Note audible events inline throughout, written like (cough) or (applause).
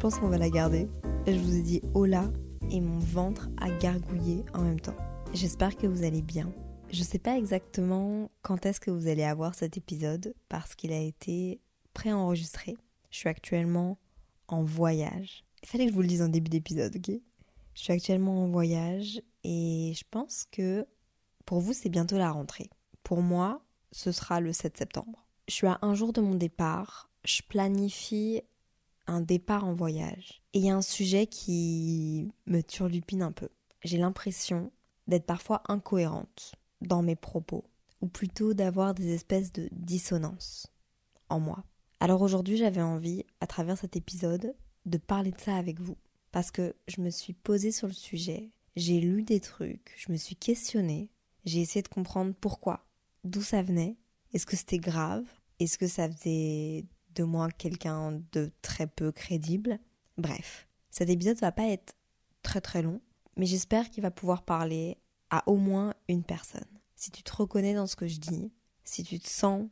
Pense qu'on va la garder. Je vous ai dit hola et mon ventre a gargouillé en même temps. J'espère que vous allez bien. Je sais pas exactement quand est-ce que vous allez avoir cet épisode parce qu'il a été préenregistré. Je suis actuellement en voyage. Il fallait que je vous le dise en début d'épisode, ok? Je suis actuellement en voyage et je pense que pour vous c'est bientôt la rentrée. Pour moi, ce sera le 7 septembre. Je suis à un jour de mon départ. Je planifie un départ en voyage. Et il y a un sujet qui me turlupine un peu. J'ai l'impression d'être parfois incohérente dans mes propos, ou plutôt d'avoir des espèces de dissonances en moi. Alors aujourd'hui j'avais envie, à travers cet épisode, de parler de ça avec vous. Parce que je me suis posée sur le sujet, j'ai lu des trucs, je me suis questionnée, j'ai essayé de comprendre pourquoi, d'où ça venait, est-ce que c'était grave, est-ce que ça faisait de moi quelqu'un de très peu crédible. Bref, cet épisode va pas être très très long, mais j'espère qu'il va pouvoir parler à au moins une personne. Si tu te reconnais dans ce que je dis, si tu te sens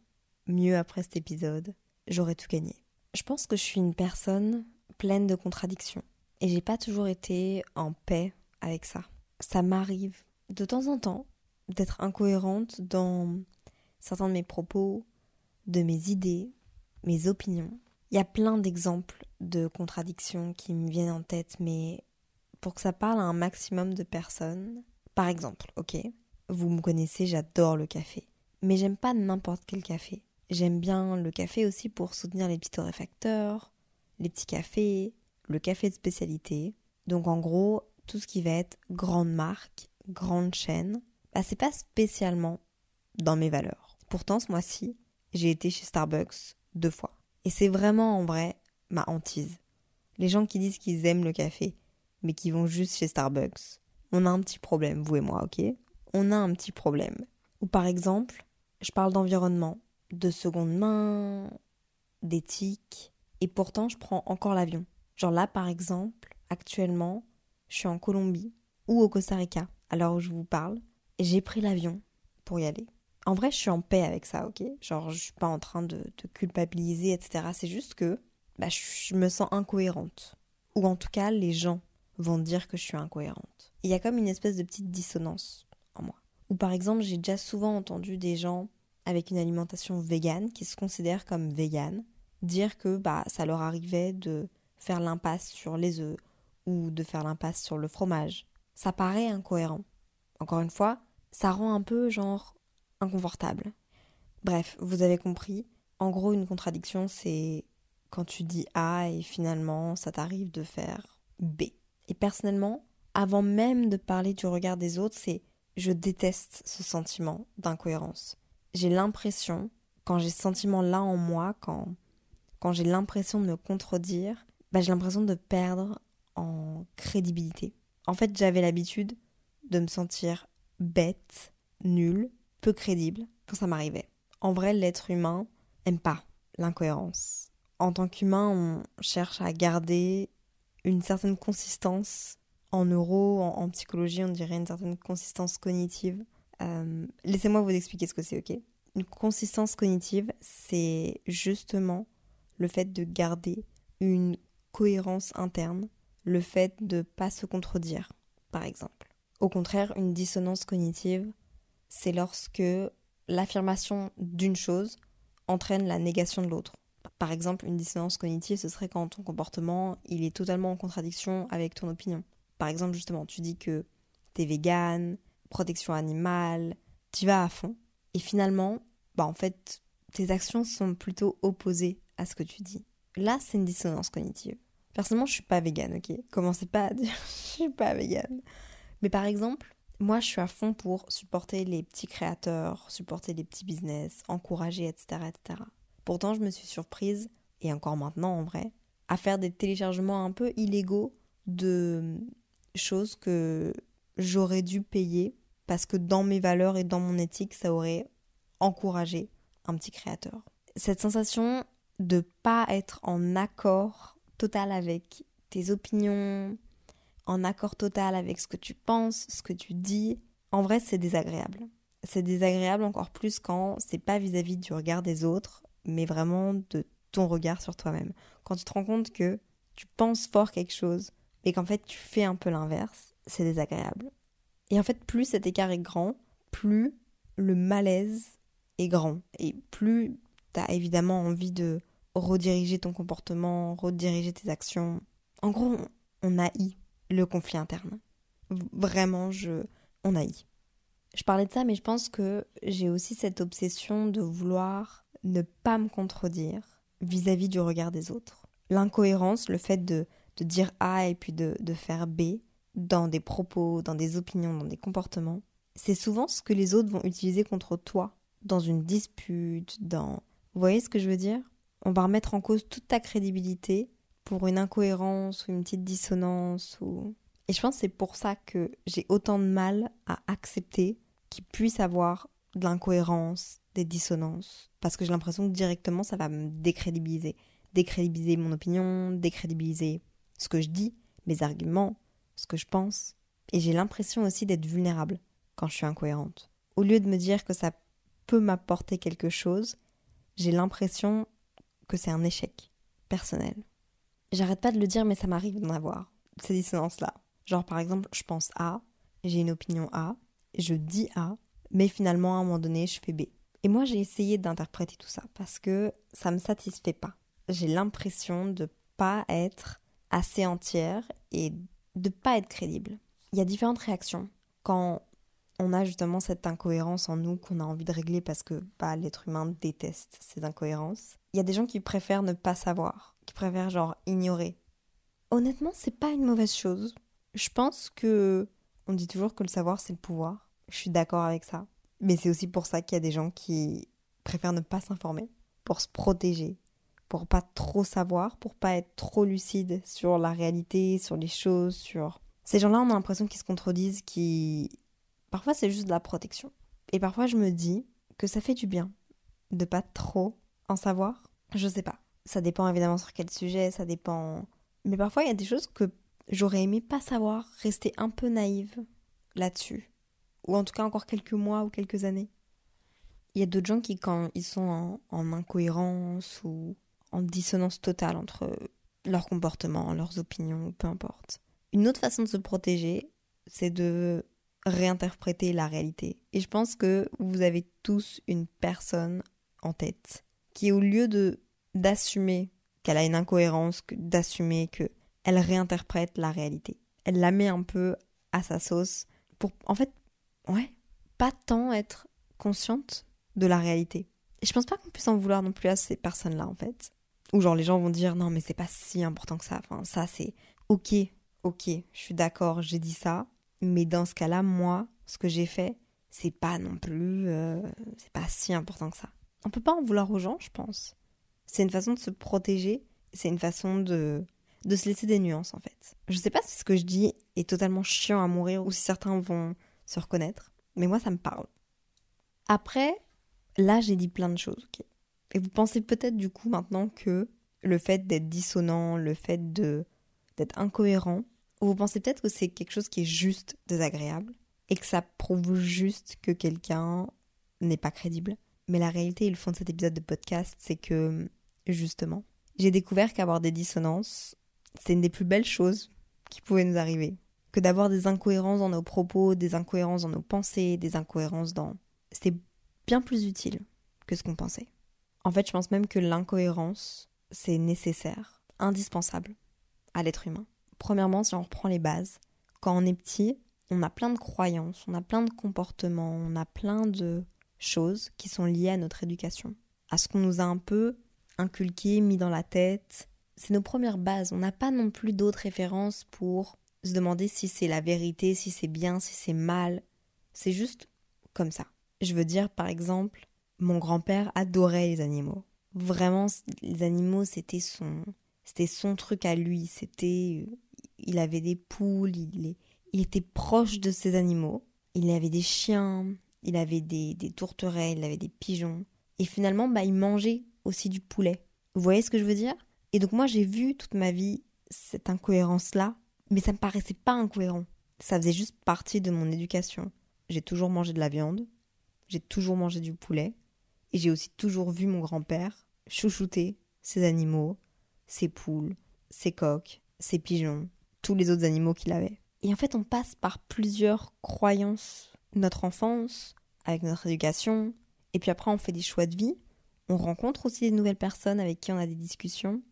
mieux après cet épisode, j'aurais tout gagné. Je pense que je suis une personne pleine de contradictions et j'ai pas toujours été en paix avec ça. Ça m'arrive de temps en temps d'être incohérente dans certains de mes propos, de mes idées, mes opinions. Il y a plein d'exemples de contradictions qui me viennent en tête, mais pour que ça parle à un maximum de personnes, par exemple, ok, vous me connaissez, j'adore le café, mais j'aime pas n'importe quel café. J'aime bien le café aussi pour soutenir les petits torréfacteurs, les petits cafés, le café de spécialité. Donc en gros, tout ce qui va être grande marque, grande chaîne, bah c'est pas spécialement dans mes valeurs. Pourtant ce mois-ci, j'ai été chez Starbucks deux fois. Et c'est vraiment en vrai ma hantise. Les gens qui disent qu'ils aiment le café, mais qui vont juste chez Starbucks, on a un petit problème, vous et moi, ok? On a un petit problème. Ou par exemple, je parle d'environnement, de seconde main, d'éthique, et pourtant je prends encore l'avion. Genre là, par exemple, actuellement, je suis en Colombie ou au Costa Rica, à l'heure où je vous parle, j'ai pris l'avion pour y aller. En vrai, je suis en paix avec ça, ok? Genre, je suis pas en train de, culpabiliser, etc. C'est juste que bah, je me sens incohérente. Ou en tout cas, les gens vont dire que je suis incohérente. Il y a comme une espèce de petite dissonance en moi. Ou par exemple, j'ai déjà souvent entendu des gens avec une alimentation végane qui se considèrent comme véganes dire que bah ça leur arrivait de faire l'impasse sur les œufs ou de faire l'impasse sur le fromage. Ça paraît incohérent. Encore une fois, ça rend un peu genre inconfortable. Bref, vous avez compris. En gros, une contradiction, c'est quand tu dis A et finalement ça t'arrive de faire B. Et personnellement, avant même de parler du regard des autres, c'est je déteste ce sentiment d'incohérence. J'ai l'impression, quand j'ai ce sentiment-là en moi, quand, quand j'ai l'impression de me contredire, bah, j'ai l'impression de perdre en crédibilité. En fait, j'avais l'habitude de me sentir bête, nulle, peu crédible quand ça m'arrivait. En vrai, l'être humain aime pas l'incohérence. En tant qu'humain, on cherche à garder une certaine consistance en neuro, en, psychologie, on dirait une certaine consistance cognitive. Euh, laissez-moi vous expliquer ce que c'est, ok? Une consistance cognitive, c'est justement le fait de garder une cohérence interne, le fait de pas se contredire, par exemple. Au contraire, une dissonance cognitive, c'est lorsque l'affirmation d'une chose entraîne la négation de l'autre. Par exemple, une dissonance cognitive, ce serait quand ton comportement, il est totalement en contradiction avec ton opinion. Par exemple, justement, tu dis que t'es vegan, protection animale, tu vas à fond, et finalement, bah en fait, tes actions sont plutôt opposées à ce que tu dis. Là, c'est une dissonance cognitive. Personnellement, je suis pas végane, ok? Commencez pas à dire (laughs) je suis pas végane. Mais par exemple, moi, je suis à fond pour supporter les petits créateurs, supporter les petits business, encourager, etc., etc. Pourtant, je me suis surprise, et encore maintenant en vrai, à faire des téléchargements un peu illégaux de choses que j'aurais dû payer parce que dans mes valeurs et dans mon éthique, ça aurait encouragé un petit créateur. Cette sensation de pas être en accord total avec tes opinions, en accord total avec ce que tu penses, ce que tu dis, en vrai, c'est désagréable. C'est désagréable encore plus quand c'est pas vis-à-vis du regard des autres, mais vraiment de ton regard sur toi-même. Quand tu te rends compte que tu penses fort quelque chose, et qu'en fait tu fais un peu l'inverse, c'est désagréable. Et en fait, plus cet écart est grand, plus le malaise est grand. Et plus tu as évidemment envie de rediriger ton comportement, rediriger tes actions. En gros, on haït le conflit interne. Vraiment, je, on haït. Je parlais de ça, mais je pense que j'ai aussi cette obsession de vouloir ne pas me contredire vis-à-vis du regard des autres. L'incohérence, le fait de, de dire A et puis de, de faire B dans des propos, dans des opinions, dans des comportements, c'est souvent ce que les autres vont utiliser contre toi dans une dispute, dans... Vous voyez ce que je veux dire? On va remettre en cause toute ta crédibilité pour une incohérence ou une petite dissonance ou... Et je pense que c'est pour ça que j'ai autant de mal à accepter qu'il puisse avoir de l'incohérence, des dissonances. Parce que j'ai l'impression que directement ça va me décrédibiliser. Décrédibiliser mon opinion, décrédibiliser ce que je dis, mes arguments, ce que je pense. Et j'ai l'impression aussi d'être vulnérable quand je suis incohérente. Au lieu de me dire que ça peut m'apporter quelque chose, j'ai l'impression que c'est un échec personnel. J'arrête pas de le dire, mais ça m'arrive d'en avoir, ces dissonances-là. Genre, par exemple, je pense A, j'ai une opinion A, je dis A, mais finalement, à un moment donné, je fais B. Et moi, j'ai essayé d'interpréter tout ça parce que ça me satisfait pas. J'ai l'impression de pas être assez entière et de pas être crédible. Il y a différentes réactions. Quand on a justement cette incohérence en nous qu'on a envie de régler parce que bah, l'être humain déteste ces incohérences. Il y a des gens qui préfèrent ne pas savoir, qui préfèrent genre ignorer. Honnêtement, c'est pas une mauvaise chose. Je pense que on dit toujours que le savoir c'est le pouvoir. Je suis d'accord avec ça. Mais c'est aussi pour ça qu'il y a des gens qui préfèrent ne pas s'informer pour se protéger, pour pas trop savoir, pour pas être trop lucide sur la réalité, sur les choses, sur ces gens-là, on a l'impression qu'ils se contredisent, qui Parfois, c'est juste de la protection. Et parfois, je me dis que ça fait du bien de pas trop en savoir. Je sais pas. Ça dépend évidemment sur quel sujet, ça dépend. Mais parfois, il y a des choses que j'aurais aimé pas savoir, rester un peu naïve là-dessus. Ou en tout cas, encore quelques mois ou quelques années. Il y a d'autres gens qui, quand ils sont en, en incohérence ou en dissonance totale entre leur comportement, leurs opinions, peu importe. Une autre façon de se protéger, c'est de réinterpréter la réalité. Et je pense que vous avez tous une personne en tête qui, au lieu de d'assumer qu'elle a une incohérence, d'assumer que elle réinterprète la réalité, elle la met un peu à sa sauce pour, en fait, ouais, pas tant être consciente de la réalité. Et je pense pas qu'on puisse en vouloir non plus à ces personnes-là, en fait. Ou genre les gens vont dire non mais c'est pas si important que ça. Enfin ça c'est ok, ok, je suis d'accord, j'ai dit ça, mais dans ce cas-là, moi, ce que j'ai fait, c'est pas non plus, euh, c'est pas si important que ça. On peut pas en vouloir aux gens, je pense. C'est une façon de se protéger, c'est une façon de de se laisser des nuances en fait. Je sais pas si ce que je dis est totalement chiant à mourir ou si certains vont se reconnaître, mais moi ça me parle. Après, là j'ai dit plein de choses, ok. Et vous pensez peut-être du coup maintenant que le fait d'être dissonant, le fait de d'être incohérent, vous pensez peut-être que c'est quelque chose qui est juste désagréable et que ça prouve juste que quelqu'un n'est pas crédible. Mais la réalité et le fond de cet épisode de podcast, c'est que, justement, j'ai découvert qu'avoir des dissonances, c'est une des plus belles choses qui pouvaient nous arriver. Que d'avoir des incohérences dans nos propos, des incohérences dans nos pensées, des incohérences dans... C'est bien plus utile que ce qu'on pensait. En fait, je pense même que l'incohérence, c'est nécessaire, indispensable à l'être humain. Premièrement, si on reprend les bases, quand on est petit, on a plein de croyances, on a plein de comportements, on a plein de choses qui sont liées à notre éducation, à ce qu'on nous a un peu inculqué, mis dans la tête. c'est nos premières bases. On n'a pas non plus d'autres références pour se demander si c'est la vérité, si c'est bien, si c'est mal. C'est juste comme ça. Je veux dire, par exemple, mon grand-père adorait les animaux. Vraiment, les animaux, c'était son, c'était son truc à lui. C'était, il avait des poules, il, il était proche de ses animaux. Il avait des chiens, il avait des, des tourterelles, il avait des pigeons. Et finalement, bah, il mangeait aussi du poulet. Vous voyez ce que je veux dire? Et donc moi, j'ai vu toute ma vie cette incohérence-là, mais ça me paraissait pas incohérent. Ça faisait juste partie de mon éducation. J'ai toujours mangé de la viande, j'ai toujours mangé du poulet, et j'ai aussi toujours vu mon grand-père chouchouter ses animaux, ses poules, ses coqs, ses pigeons, tous les autres animaux qu'il avait. Et en fait, on passe par plusieurs croyances. Notre enfance, avec notre éducation, et puis après, on fait des choix de vie. On rencontre aussi des nouvelles personnes avec qui on a des discussions.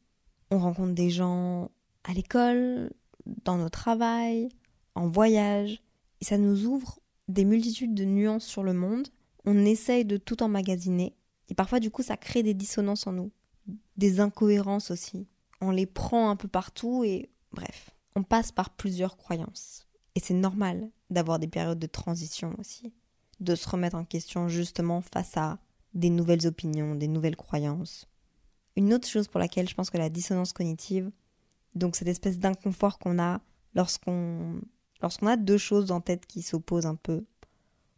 On rencontre des gens à l'école, dans nos travail, en voyage. Et ça nous ouvre des multitudes de nuances sur le monde. On essaye de tout emmagasiner. Et parfois, du coup, ça crée des dissonances en nous. Des incohérences aussi. On les prend un peu partout et bref. On passe par plusieurs croyances. Et c'est normal d'avoir des périodes de transition aussi. De se remettre en question justement face à des nouvelles opinions, des nouvelles croyances. Une autre chose pour laquelle je pense que la dissonance cognitive, donc cette espèce d'inconfort qu'on a lorsqu'on lorsqu'on a deux choses en tête qui s'opposent un peu,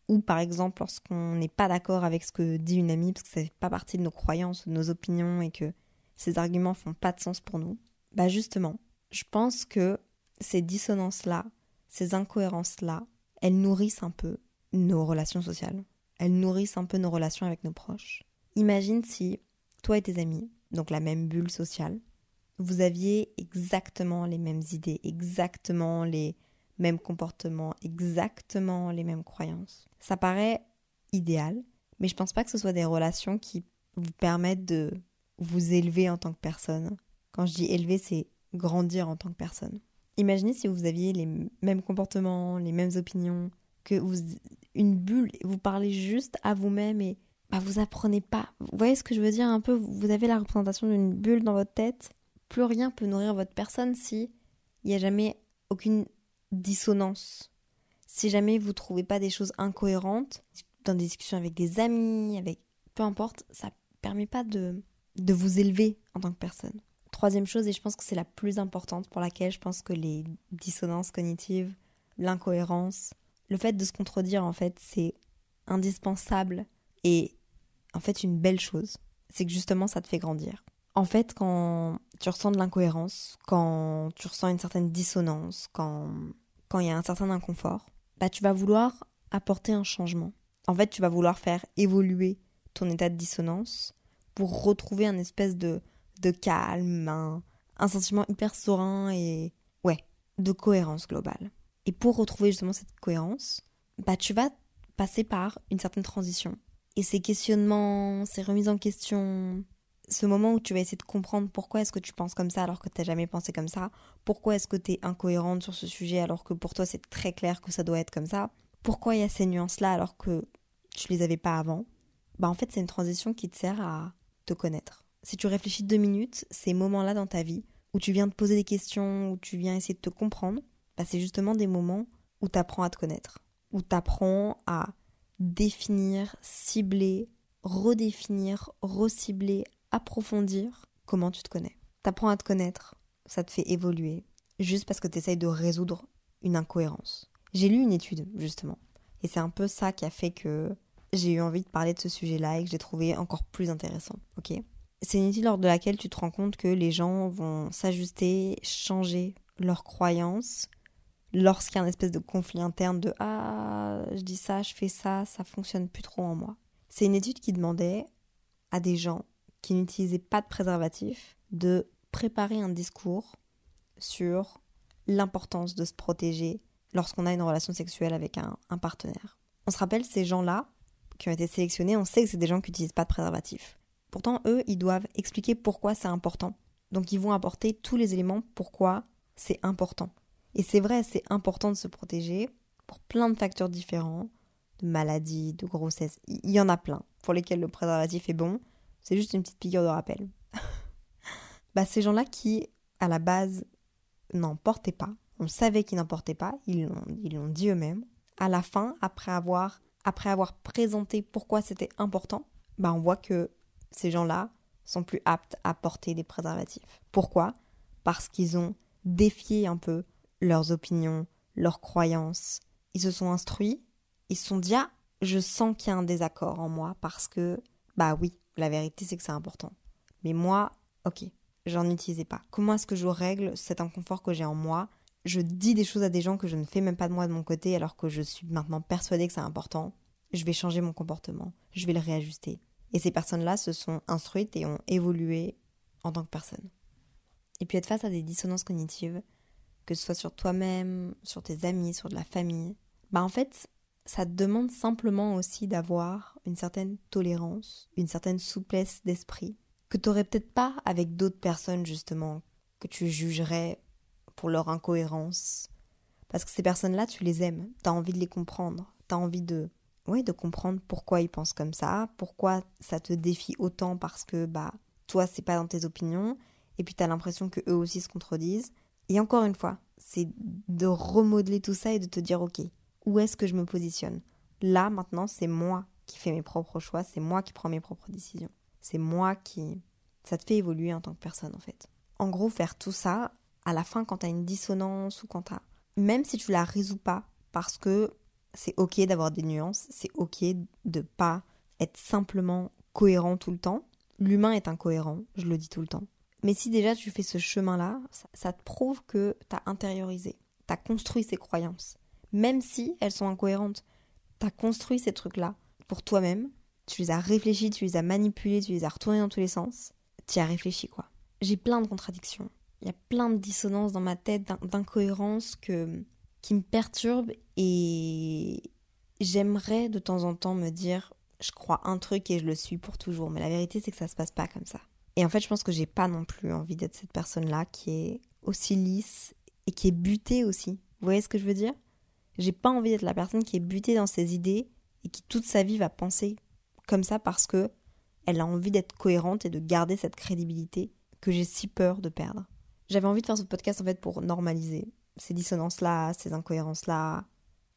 ou par exemple lorsqu'on n'est pas d'accord avec ce que dit une amie parce que ça fait pas partie de nos croyances, de nos opinions et que ces arguments font pas de sens pour nous, bah justement, je pense que ces dissonances-là, ces incohérences-là, elles nourrissent un peu nos relations sociales. Elles nourrissent un peu nos relations avec nos proches. Imagine si toi et tes amis, donc la même bulle sociale, vous aviez exactement les mêmes idées, exactement les mêmes comportements, exactement les mêmes croyances. Ça paraît idéal, mais je pense pas que ce soit des relations qui vous permettent de vous élever en tant que personne. Quand je dis élever, c'est grandir en tant que personne. Imaginez si vous aviez les mêmes comportements, les mêmes opinions, une bulle, vous parlez juste à vous-même et bah, vous apprenez pas. Vous voyez ce que je veux dire un peu? Vous avez la représentation d'une bulle dans votre tête plus rien peut nourrir votre personne si il n'y a jamais aucune dissonance. Si jamais vous trouvez pas des choses incohérentes dans des discussions avec des amis, avec peu importe, ça permet pas de de vous élever en tant que personne. Troisième chose, et je pense que c'est la plus importante pour laquelle je pense que les dissonances cognitives, l'incohérence, le fait de se contredire, en fait, c'est indispensable et en fait une belle chose. C'est que justement, ça te fait grandir. En fait, quand tu ressens de l'incohérence, quand tu ressens une certaine dissonance, quand quand il y a un certain inconfort, bah tu vas vouloir apporter un changement. En fait, tu vas vouloir faire évoluer ton état de dissonance pour retrouver un espèce de, de calme, un, un sentiment hyper serein et ouais, de cohérence globale. Et pour retrouver justement cette cohérence, bah tu vas passer par une certaine transition. Et ces questionnements, ces remises en question, ce moment où tu vas essayer de comprendre pourquoi est-ce que tu penses comme ça alors que tu n'as jamais pensé comme ça, pourquoi est-ce que tu es incohérente sur ce sujet alors que pour toi c'est très clair que ça doit être comme ça, pourquoi il y a ces nuances-là alors que tu les avais pas avant, bah en fait c'est une transition qui te sert à te connaître. Si tu réfléchis deux minutes, ces moments-là dans ta vie où tu viens te poser des questions, où tu viens essayer de te comprendre, bah c'est justement des moments où tu apprends à te connaître, où tu apprends à définir, cibler, redéfinir, recibler, approfondir comment tu te connais. T'apprends à te connaître, ça te fait évoluer, juste parce que tu essayes de résoudre une incohérence. J'ai lu une étude, justement, et c'est un peu ça qui a fait que j'ai eu envie de parler de ce sujet-là et que j'ai trouvé encore plus intéressant, ok? C'est une étude lors de laquelle tu te rends compte que les gens vont s'ajuster, changer leurs croyances lorsqu'il y a un espèce de conflit interne de ah je dis ça, je fais ça, ça fonctionne plus trop en moi. C'est une étude qui demandait à des gens qui n'utilisaient pas de préservatif de préparer un discours sur l'importance de se protéger lorsqu'on a une relation sexuelle avec un, partenaire. On se rappelle ces gens-là qui ont été sélectionnés, on sait que c'est des gens qui n'utilisent pas de préservatif. Pourtant, eux, ils doivent expliquer pourquoi c'est important. Donc ils vont apporter tous les éléments pourquoi c'est important. Et c'est vrai, c'est important de se protéger pour plein de facteurs différents, de maladies, de grossesse. Il y en a plein pour lesquels le préservatif est bon. C'est juste une petite piqûre de rappel. (laughs) bah, ces gens-là qui, à la base, n'en portaient pas, on savait qu'ils n'en portaient pas, ils l'ont, ils l'ont dit eux-mêmes, à la fin, après avoir, après avoir présenté pourquoi c'était important, bah, on voit que ces gens-là sont plus aptes à porter des préservatifs. Pourquoi? Parce qu'ils ont défié un peu leurs opinions, leurs croyances. Ils se sont instruits, ils se sont dit ah, je sens qu'il y a un désaccord en moi parce que bah oui, la vérité c'est que c'est important. Mais moi, ok, j'en utilisais pas. Comment est-ce que je règle cet inconfort que j'ai en moi? Je dis des choses à des gens que je ne fais même pas de moi de mon côté alors que je suis maintenant persuadée que c'est important. Je vais changer mon comportement, je vais le réajuster. Et ces personnes-là se sont instruites et ont évolué en tant que personne. Et puis être face à des dissonances cognitives, que ce soit sur toi-même, sur tes amis, sur de la famille, bah en fait, ça te demande simplement aussi d'avoir une certaine tolérance, une certaine souplesse d'esprit, que tu n'aurais peut-être pas avec d'autres personnes justement, que tu jugerais pour leur incohérence. Parce que ces personnes-là, tu les aimes, tu as envie de les comprendre, tu as envie de oui, de comprendre pourquoi ils pensent comme ça, pourquoi ça te défie autant parce que bah toi c'est pas dans tes opinions et puis tu as l'impression que eux aussi se contredisent. Et encore une fois, c'est de remodeler tout ça et de te dire OK, où est-ce que je me positionne? Là maintenant, c'est moi qui fais mes propres choix, c'est moi qui prends mes propres décisions. C'est moi qui ça te fait évoluer en tant que personne en fait. En gros, faire tout ça à la fin quand tu as une dissonance ou quand tu même si tu la résous pas parce que c'est ok d'avoir des nuances, c'est ok de pas être simplement cohérent tout le temps. L'humain est incohérent, je le dis tout le temps. Mais si déjà tu fais ce chemin-là, ça, te prouve que tu as intériorisé, tu as construit ces croyances. Même si elles sont incohérentes, tu as construit ces trucs-là pour toi-même, tu les as réfléchis, tu les as manipulés, tu les as retournés dans tous les sens, tu as réfléchi quoi. J'ai plein de contradictions, il y a plein de dissonances dans ma tête, d'incohérences que qui me perturbe et j'aimerais de temps en temps me dire je crois un truc et je le suis pour toujours, mais la vérité c'est que ça se passe pas comme ça. Et en fait, je pense que j'ai pas non plus envie d'être cette personne-là qui est aussi lisse et qui est butée aussi. Vous voyez ce que je veux dire? J'ai pas envie d'être la personne qui est butée dans ses idées et qui toute sa vie va penser comme ça parce que elle a envie d'être cohérente et de garder cette crédibilité que j'ai si peur de perdre. J'avais envie de faire ce podcast en fait pour normaliser ces dissonances-là, ces incohérences-là.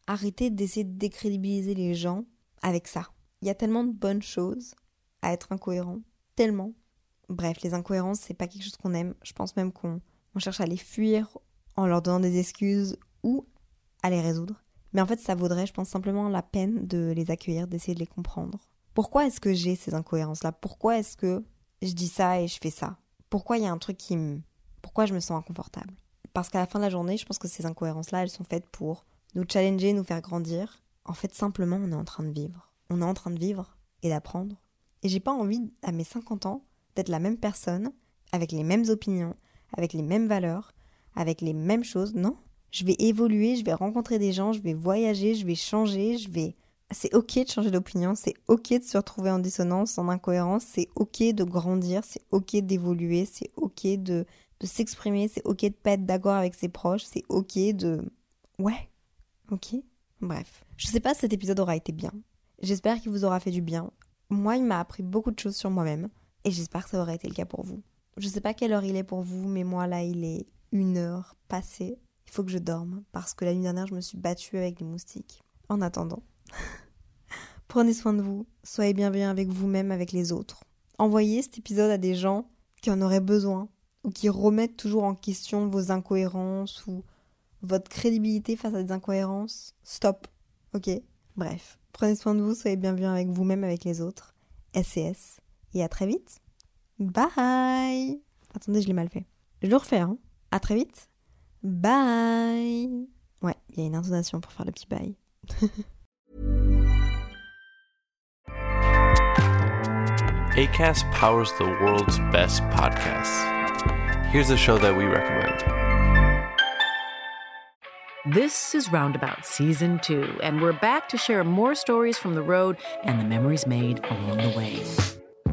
Arrêtez d'essayer de décrédibiliser les gens avec ça. Il y a tellement de bonnes choses à être incohérent. Tellement. Bref, les incohérences, c'est pas quelque chose qu'on aime. Je pense même qu'on cherche à les fuir en leur donnant des excuses ou à les résoudre. Mais en fait, ça vaudrait, je pense, simplement la peine de les accueillir, d'essayer de les comprendre. Pourquoi est-ce que j'ai ces incohérences-là? Pourquoi est-ce que je dis ça et je fais ça? Pourquoi il y a un truc qui me... Pourquoi je me sens inconfortable? Parce qu'à la fin de la journée, je pense que ces incohérences-là, elles sont faites pour nous challenger, nous faire grandir. En fait, simplement, on est en train de vivre. On est en train de vivre et d'apprendre. Et j'ai pas envie, à mes 50 ans, d'être la même personne, avec les mêmes opinions, avec les mêmes valeurs, avec les mêmes choses. Non. Je vais évoluer, je vais rencontrer des gens, je vais voyager, je vais changer, je vais. C'est ok de changer d'opinion, c'est ok de se retrouver en dissonance, en incohérence, c'est ok de grandir, c'est ok d'évoluer, c'est ok de de s'exprimer, c'est ok de pas être d'accord avec ses proches, c'est ok de... Ouais, ok. Bref, je sais pas si cet épisode aura été bien. J'espère qu'il vous aura fait du bien. Moi, il m'a appris beaucoup de choses sur moi-même et j'espère que ça aura été le cas pour vous. Je sais pas quelle heure il est pour vous, mais moi là, il est une heure passée. Il faut que je dorme parce que la nuit dernière, je me suis battue avec les moustiques. En attendant, (laughs) prenez soin de vous, soyez bienveillants avec vous-même, avec les autres. Envoyez cet épisode à des gens qui en auraient besoin, ou qui remettent toujours en question vos incohérences ou votre crédibilité face à des incohérences, stop. Ok Bref, prenez soin de vous, soyez bienveillants avec vous-même, avec les autres. SCS. Et à très vite. Bye Attendez, je l'ai mal fait. Je le refais, hein. À très vite. Bye Ouais, il y a une intonation pour faire le petit bye. (laughs) ACAST powers the world's best podcasts. Here's a show that we recommend. This is Roundabout Season 2, and we're back to share more stories from the road and the memories made along the way.